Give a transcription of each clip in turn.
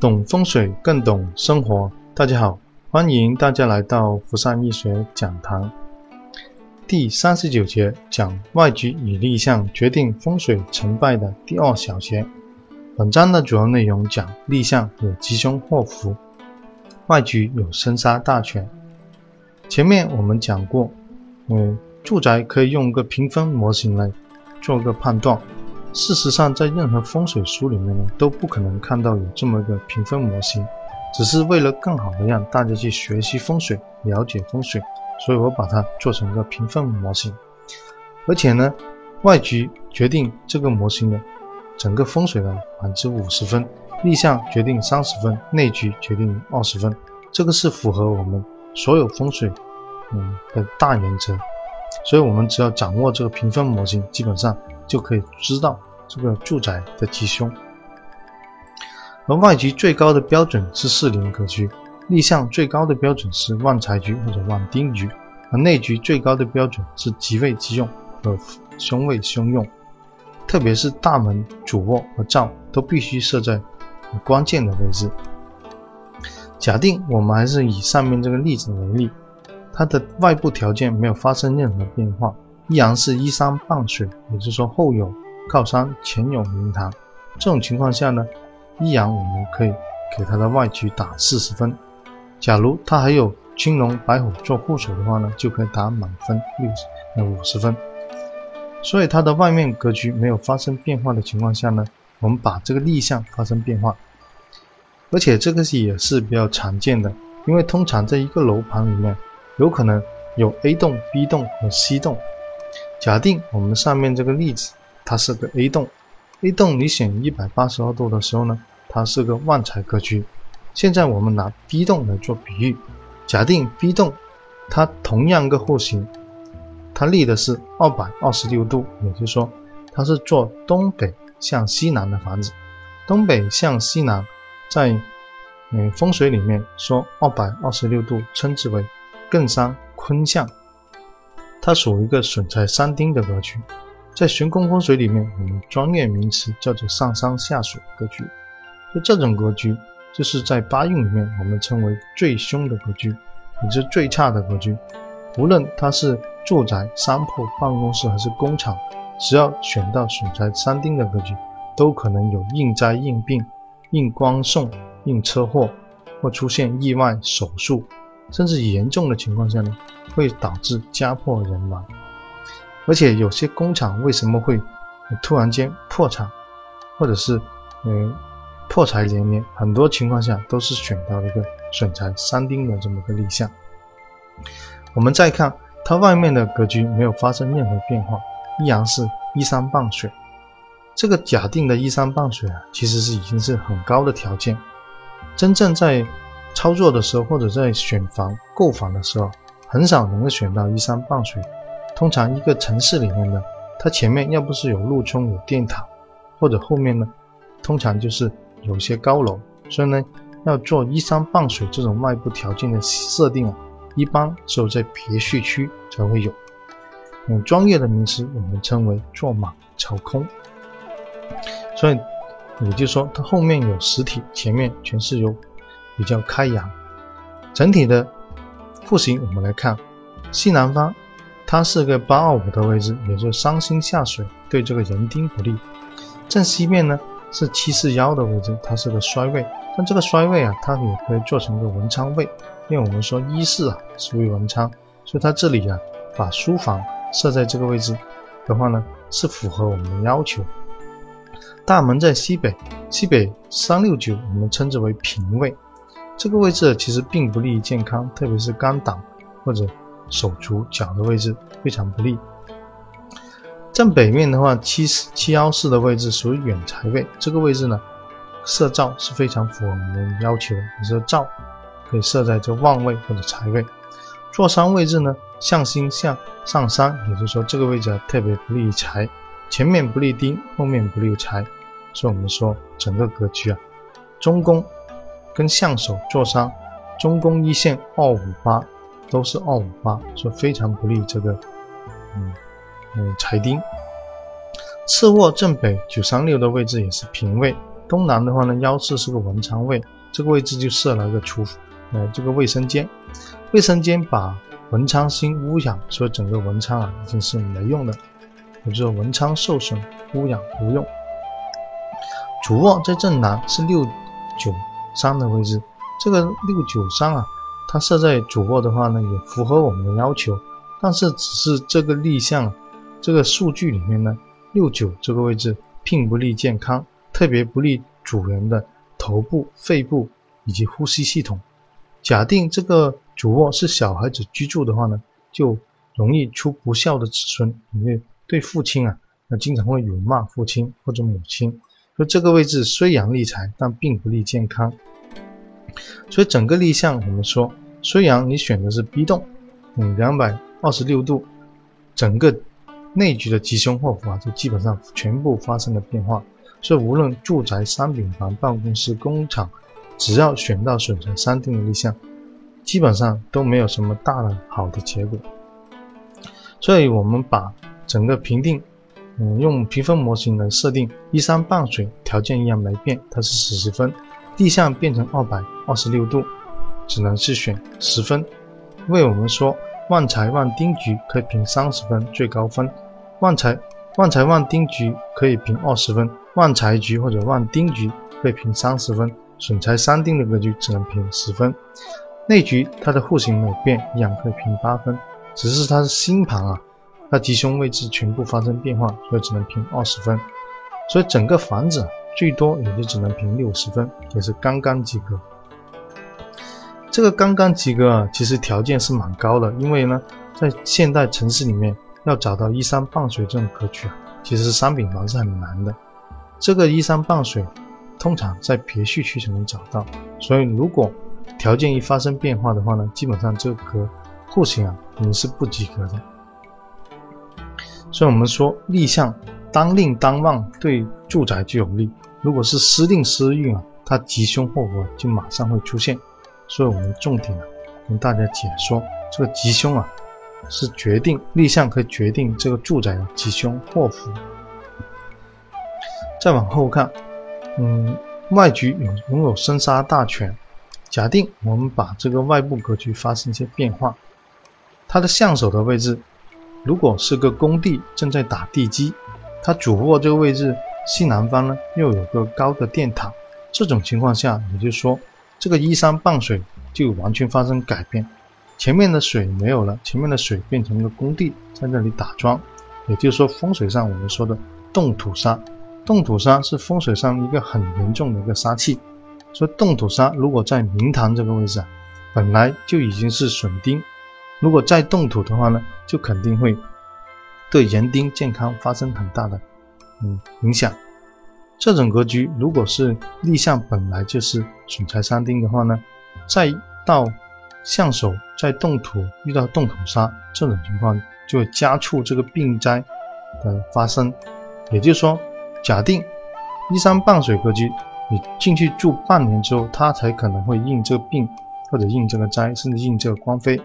懂风水更懂生活，大家好，欢迎大家来到福善易学讲堂。第三十九节讲外局与立象决定风水成败的第二小节。本章的主要内容讲立象有吉凶祸福，外局有生杀大权。前面我们讲过，嗯，住宅可以用个评分模型来做个判断。事实上，在任何风水书里面呢，都不可能看到有这么一个评分模型，只是为了更好的让大家去学习风水、了解风水，所以我把它做成一个评分模型。而且呢，外局决定这个模型的整个风水的百分之五十分，立项决定三十分，内局决定二十分，这个是符合我们所有风水嗯的大原则。所以我们只要掌握这个评分模型，基本上就可以知道。这个住宅的吉凶，而外局最高的标准是四邻格局，立项最高的标准是旺财局或者旺丁局，而内局最高的标准是吉位吉用和凶位凶用，特别是大门、主卧和灶都必须设在关键的位置。假定我们还是以上面这个例子为例，它的外部条件没有发生任何变化，依然是依山傍水，也就是说后有。靠山前有明堂，这种情况下呢，依然我们可以给它的外局打四十分。假如它还有青龙白虎做护手的话呢，就可以打满分六呃五十分。所以它的外面格局没有发生变化的情况下呢，我们把这个立项发生变化，而且这个也是比较常见的，因为通常在一个楼盘里面有可能有 A 栋、B 栋和 C 栋。假定我们上面这个例子。它是个 A 栋，A 栋你选一百八十二度的时候呢，它是个旺财格局。现在我们拿 B 栋来做比喻，假定 B 栋它同样个户型，它立的是二百二十六度，也就是说它是做东北向西南的房子。东北向西南，在嗯风水里面说二百二十六度称之为艮山坤向，它属于一个损财三丁的格局。在玄空风水里面，我们专业名词叫做上山下水格局。就这种格局，就是在八运里面我们称为最凶的格局，也是最差的格局。无论它是住宅、商铺、办公室还是工厂，只要选到损财三丁的格局，都可能有应灾、应病、应光送、应车祸，或出现意外、手术，甚至严重的情况下呢，会导致家破人亡。而且有些工厂为什么会突然间破产，或者是嗯破财连连？很多情况下都是选到了一个损财三丁的这么个立项。我们再看它外面的格局没有发生任何变化，依然是依山傍水。这个假定的依山傍水啊，其实是已经是很高的条件。真正在操作的时候，或者在选房购房的时候，很少能够选到依山傍水。通常一个城市里面呢，它前面要不是有路冲、有电塔，或者后面呢，通常就是有些高楼，所以呢，要做依山傍水这种外部条件的设定啊，一般只有在别墅区才会有。用专业的名词，我们称为做满朝空。所以也就是说，它后面有实体，前面全是由比较开阳。整体的户型我们来看，西南方。它是个八二五的位置，也就是伤星下水，对这个人丁不利。正西面呢是七四幺的位置，它是个衰位。但这个衰位啊，它也可以做成一个文昌位，因为我们说一四啊属于文昌，所以它这里啊把书房设在这个位置的话呢，是符合我们的要求。大门在西北，西北三六九，我们称之为平位。这个位置其实并不利于健康，特别是肝胆或者。手足脚的位置非常不利。正北面的话，七七幺四的位置属于远财位，这个位置呢，设灶是非常符合我们要求的。你说灶可以设在这旺位或者财位。坐山位置呢，向心向上山，也就是说这个位置特别不利于财，前面不利丁，后面不利财，所以我们说整个格局啊，中宫跟相手坐山，中宫一线二五八。都是二五八，所以非常不利这个，嗯嗯财丁。次卧正北九三六的位置也是平位，东南的话呢，幺四是个文昌位，这个位置就设了一个厨房，呃，这个卫生间。卫生间把文昌星污染，所以整个文昌啊已经是没用的，也就是文昌受损，污染无用。主卧在正南是六九三的位置，这个六九三啊，它设在主卧的话呢，也符合我们的要求，但是只是这个立项这个数据里面呢，六九这个位置并不利健康，特别不利主人的头部、肺部以及呼吸系统。假定这个主卧是小孩子居住的话呢，就容易出不孝的子孙，因为对父亲啊，那经常会辱骂父亲或者母亲。说这个位置虽然利财，但并不利健康。所以整个立项，我们说虽然你选的是 B 栋，嗯，两百二十六度，整个内局的吉凶祸福啊，就基本上全部发生了变化。所以无论住宅、商品房、办公室、工厂。只要选到损财三定的立项，基本上都没有什么大的好的结果。所以，我们把整个评定，嗯，用评分模型来设定，依山傍水条件一样没变，它是十十分。立项变成二百二十六度，只能是选十分。为我们说旺财旺丁局可以评三十分最高分，旺财旺财旺丁局可以评二十分，旺财局或者旺丁局可以评三十分。损财三丁的格局只能评十分，内局它的户型没有变，一样可以评八分，只是它的星盘啊，它吉凶位置全部发生变化，所以只能评二十分。所以整个房子最多也就只能评六十分，也是刚刚及格。这个刚刚及格啊，其实条件是蛮高的，因为呢，在现代城市里面要找到依山傍水这种格局啊，其实商品房是很难的。这个依山傍水。通常在别墅区才能找到，所以如果条件一发生变化的话呢，基本上这个户型啊你是不及格的。所以我们说立项当令当旺对住宅就有利，如果是私定私运啊，它吉凶祸福就马上会出现。所以我们重点啊跟大家解说，这个吉凶啊是决定立项可以决定这个住宅的吉凶祸福。再往后看。嗯，外局有拥有生杀大权。假定我们把这个外部格局发生一些变化，它的相手的位置，如果是个工地正在打地基，它主卧这个位置西南方呢又有个高的电塔，这种情况下，也就是说这个依山傍水就完全发生改变，前面的水没有了，前面的水变成了工地在那里打桩，也就是说风水上我们说的动土杀。动土杀是风水上一个很严重的一个杀气，所以动土杀如果在明堂这个位置啊，本来就已经是损丁，如果再动土的话呢，就肯定会对人丁健康发生很大的嗯影响。这种格局如果是立项本来就是损财三丁的话呢，再到相手再动土遇到动土杀这种情况，就会加促这个病灾的发生，也就是说。假定依山傍水格局，你进去住半年之后，它才可能会应这个病，或者应这个灾，甚至应这个官非。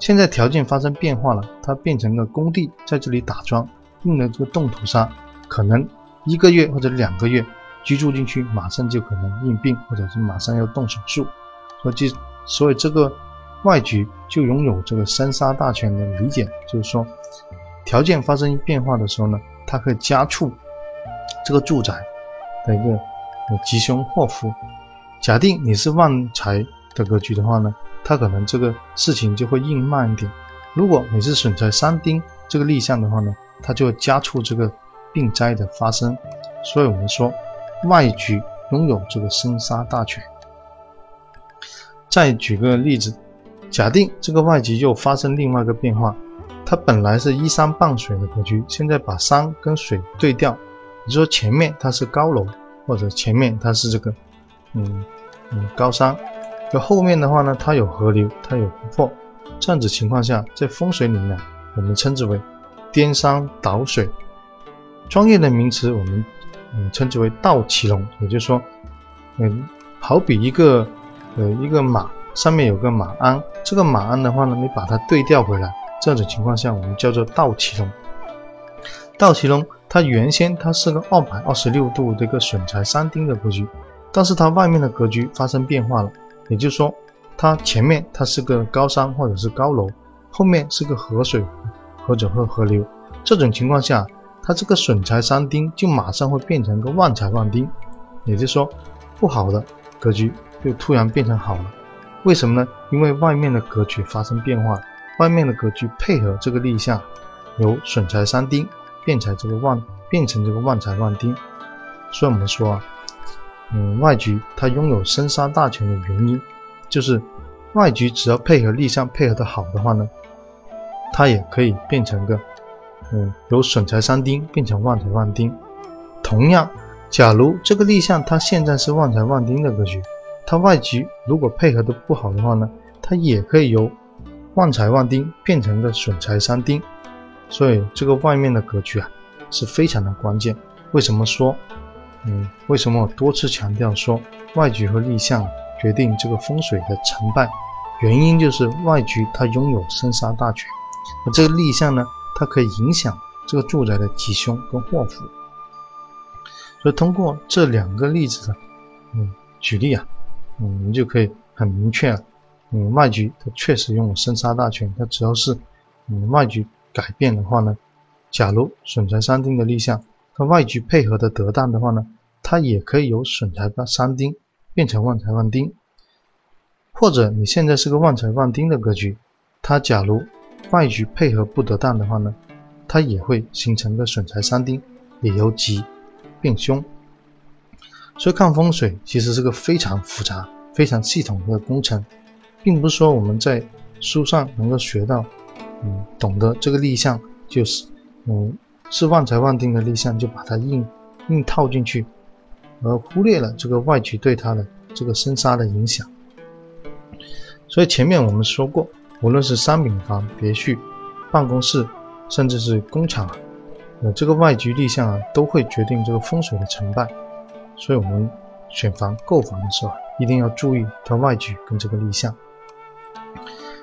现在条件发生变化了，它变成了工地，在这里打桩，应了这个动土杀，可能一个月或者两个月居住进去，马上就可能应病，或者是马上要动手术。所以，所以这个外局就拥有这个三杀大权的理解，就是说，条件发生变化的时候呢，它可以加速。这个住宅的一个吉凶祸福，假定你是旺财的格局的话呢，它可能这个事情就会硬慢一点。如果你是损财三丁这个立项的话呢，它就会加速这个病灾的发生。所以我们说外局拥有这个生杀大权。再举个例子，假定这个外局又发生另外一个变化，它本来是依山傍水的格局，现在把山跟水对调。你说前面它是高楼，或者前面它是这个，嗯嗯高山，那后面的话呢，它有河流，它有湖泊，这样子情况下，在风水里面，我们称之为颠山倒水。专业的名词，我们嗯称之为倒骑龙，也就是说，嗯，好比一个呃一个马上面有个马鞍，这个马鞍的话呢，你把它对调回来，这种情况下，我们叫做倒骑龙。倒骑龙。它原先它是个二百二十六度这个损材三丁的格局，但是它外面的格局发生变化了，也就是说，它前面它是个高山或者是高楼，后面是个河水或者和河流，这种情况下，它这个损财三丁就马上会变成个旺财旺丁，也就是说，不好的格局就突然变成好了，为什么呢？因为外面的格局发生变化，外面的格局配合这个立项，由损财三丁。变成这个旺，变成这个旺财旺丁，所以我们说啊，嗯，外局它拥有生杀大权的原因，就是外局只要配合立项配合的好的话呢，它也可以变成个，嗯，由损财三丁变成旺财旺丁。同样，假如这个立项它现在是旺财旺丁的格局，它外局如果配合的不好的话呢，它也可以由旺财旺丁变成个损财三丁。所以这个外面的格局啊是非常的关键。为什么说，嗯，为什么我多次强调说外局和立项决定这个风水的成败？原因就是外局它拥有生杀大权，而这个立项呢，它可以影响这个住宅的吉凶跟祸福。所以通过这两个例子的，嗯，举例啊，嗯，我们就可以很明确了，嗯，外局它确实拥有生杀大权，它只要是，嗯，外局。改变的话呢，假如损财三丁的立项，它外局配合的得当的话呢，它也可以由损财三丁变成旺财旺丁。或者你现在是个旺财旺丁的格局，它假如外局配合不得当的话呢，它也会形成个损财三丁，也由吉变凶。所以看风水其实是个非常复杂、非常系统的工程，并不是说我们在书上能够学到。嗯，懂得这个立项就是，嗯，是旺财旺丁的立项，就把它硬硬套进去，而忽略了这个外局对它的这个生杀的影响。所以前面我们说过，无论是商品房、别墅、办公室，甚至是工厂，呃，这个外局立项啊，都会决定这个风水的成败。所以我们选房购房的时候啊，一定要注意它外局跟这个立项。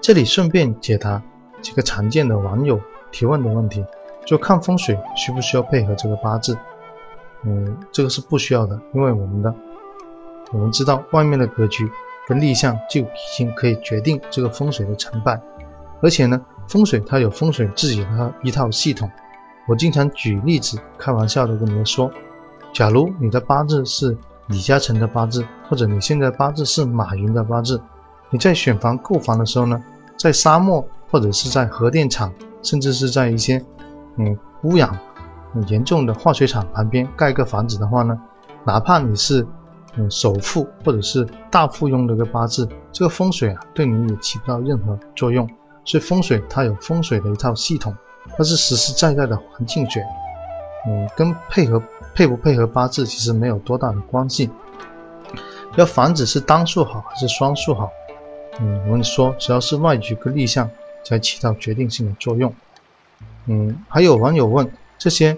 这里顺便解答。几个常见的网友提问的问题，就看风水需不需要配合这个八字？嗯，这个是不需要的，因为我们的我们知道外面的格局跟立项就已经可以决定这个风水的成败，而且呢，风水它有风水自己的一套系统。我经常举例子开玩笑的跟你们说，假如你的八字是李嘉诚的八字，或者你现在八字是马云的八字，你在选房购房的时候呢，在沙漠。或者是在核电厂，甚至是在一些嗯污染很严重的化学厂旁边盖个房子的话呢，哪怕你是嗯首富或者是大富翁的一个八字，这个风水啊对你也起不到任何作用。所以风水它有风水的一套系统，它是实实在在的环境学，嗯，跟配合配不配合八字其实没有多大的关系。要房子是单数好还是双数好？嗯，我跟你说，只要是外局跟立项。才起到决定性的作用。嗯，还有网友问这些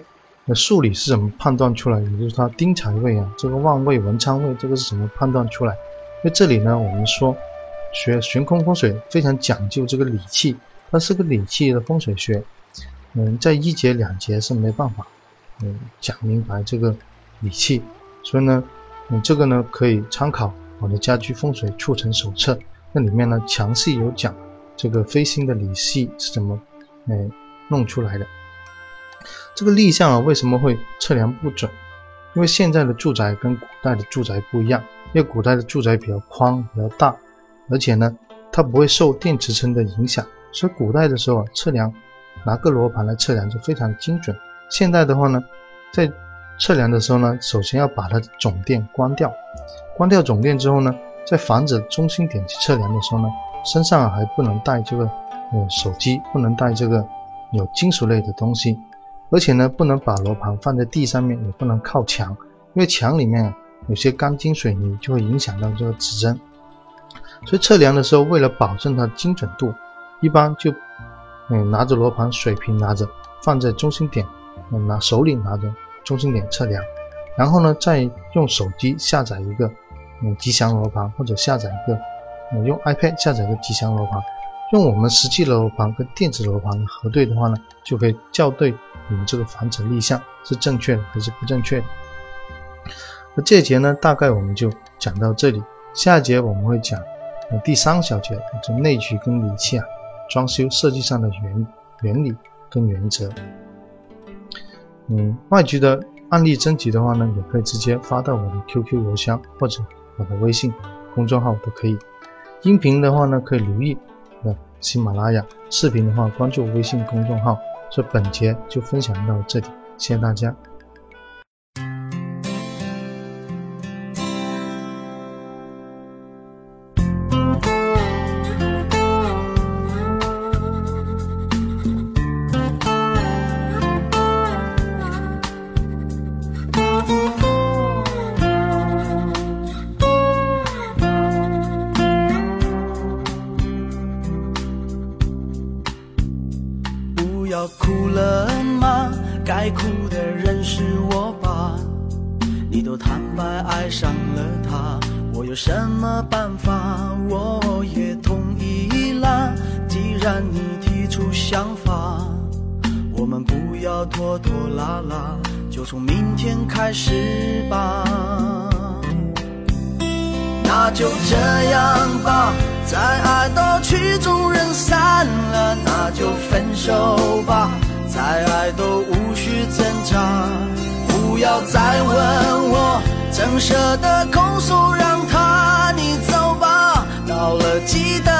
那数理是怎么判断出来？也就是它丁财位啊，这个旺位、文昌位，这个是怎么判断出来？因为这里呢，我们说学悬空风水非常讲究这个理气，它是个理气的风水学。嗯，在一节两节是没办法嗯讲明白这个理气，所以呢，嗯，这个呢可以参考我的《家居风水促成手册》，那里面呢详细有讲。这个飞星的理系是怎么，哎，弄出来的？这个立项啊，为什么会测量不准？因为现在的住宅跟古代的住宅不一样，因为古代的住宅比较宽、比较大，而且呢，它不会受电磁层的影响，所以古代的时候啊，测量拿个罗盘来测量就非常精准。现在的话呢，在测量的时候呢，首先要把它的总电关掉，关掉总电之后呢，在房子中心点去测量的时候呢。身上还不能带这个，呃，手机不能带这个有金属类的东西，而且呢，不能把罗盘放在地上面，也不能靠墙，因为墙里面有些钢筋水泥就会影响到这个指针。所以测量的时候，为了保证它精准度，一般就，嗯，拿着罗盘水平拿着放在中心点，拿手里拿着中心点测量，然后呢，再用手机下载一个，嗯，吉祥罗盘或者下载一个。嗯用 iPad 下载个吉祥罗盘，用我们实际的罗盘跟电子罗盘核对的话呢，就可以校对你们这个房子立项是正确的还是不正确的。那这节呢，大概我们就讲到这里。下一节我们会讲第三小节，就内局跟理气啊装修设计上的原原理跟原则。嗯，外局的案例征集的话呢，也可以直接发到我的 QQ 邮箱或者我的微信公众号都可以。音频的话呢，可以留意呃喜马拉雅；视频的话，关注微信公众号。所以本节就分享到这里，谢谢大家。再，爱到曲终人散了，那就分手吧，再爱都无需挣扎，不要再问我，怎舍得控诉让他你走吧。到了记得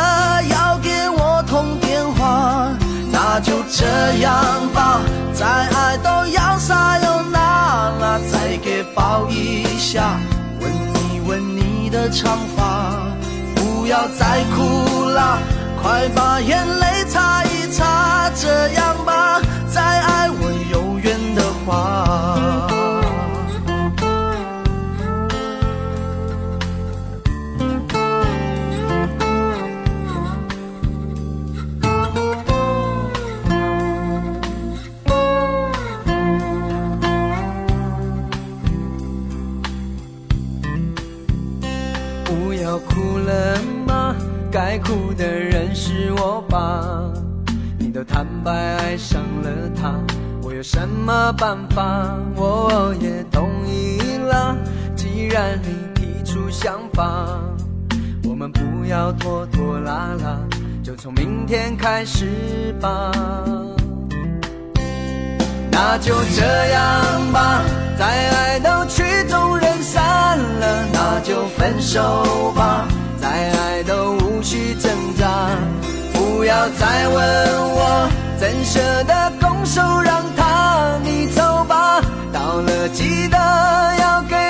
要给我通电话，那就这样吧，再爱都要撒又那拉，再给抱一下，吻一吻你的长发，不要再哭了，快把眼泪擦一擦，这样吧，再爱我有拖拖拉拉，就从明天开始吧。那就这样吧，再爱都曲终人散了，那就分手吧，再爱都。无需挣扎，不要再问我，怎舍得拱手让他？你走吧，到了记得要给。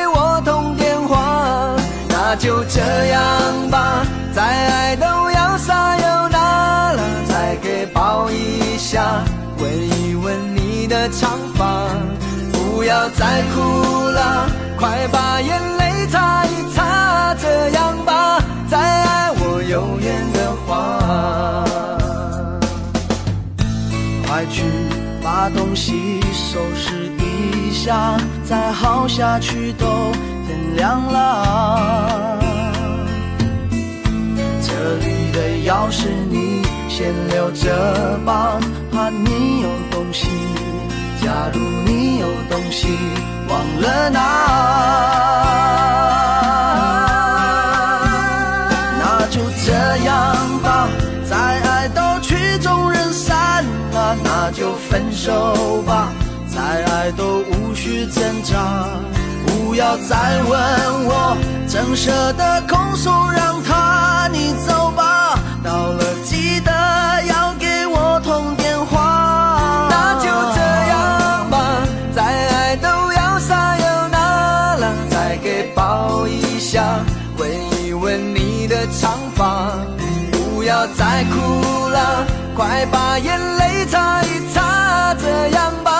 就这样吧，再爱都要撒又那了，再给抱一下，吻一吻你的长发。不要再哭了，快把眼泪擦一擦，这样吧，再爱我。有缘的话，快去把东西收拾一下，再耗下去都亮了。这里的钥匙你先留着吧，怕你有东西。假如你有东西忘了拿。那就这样吧。再爱都曲终人散了，那就分手吧，再爱都无需挣扎，不要再问我，怎舍得空诉让他你走吧，到了记得要给我通电话。那就这样吧，再爱都要撒又那拉，再给抱一下，吻一吻你的长发，不要再哭了。快把眼泪擦一擦，这样吧。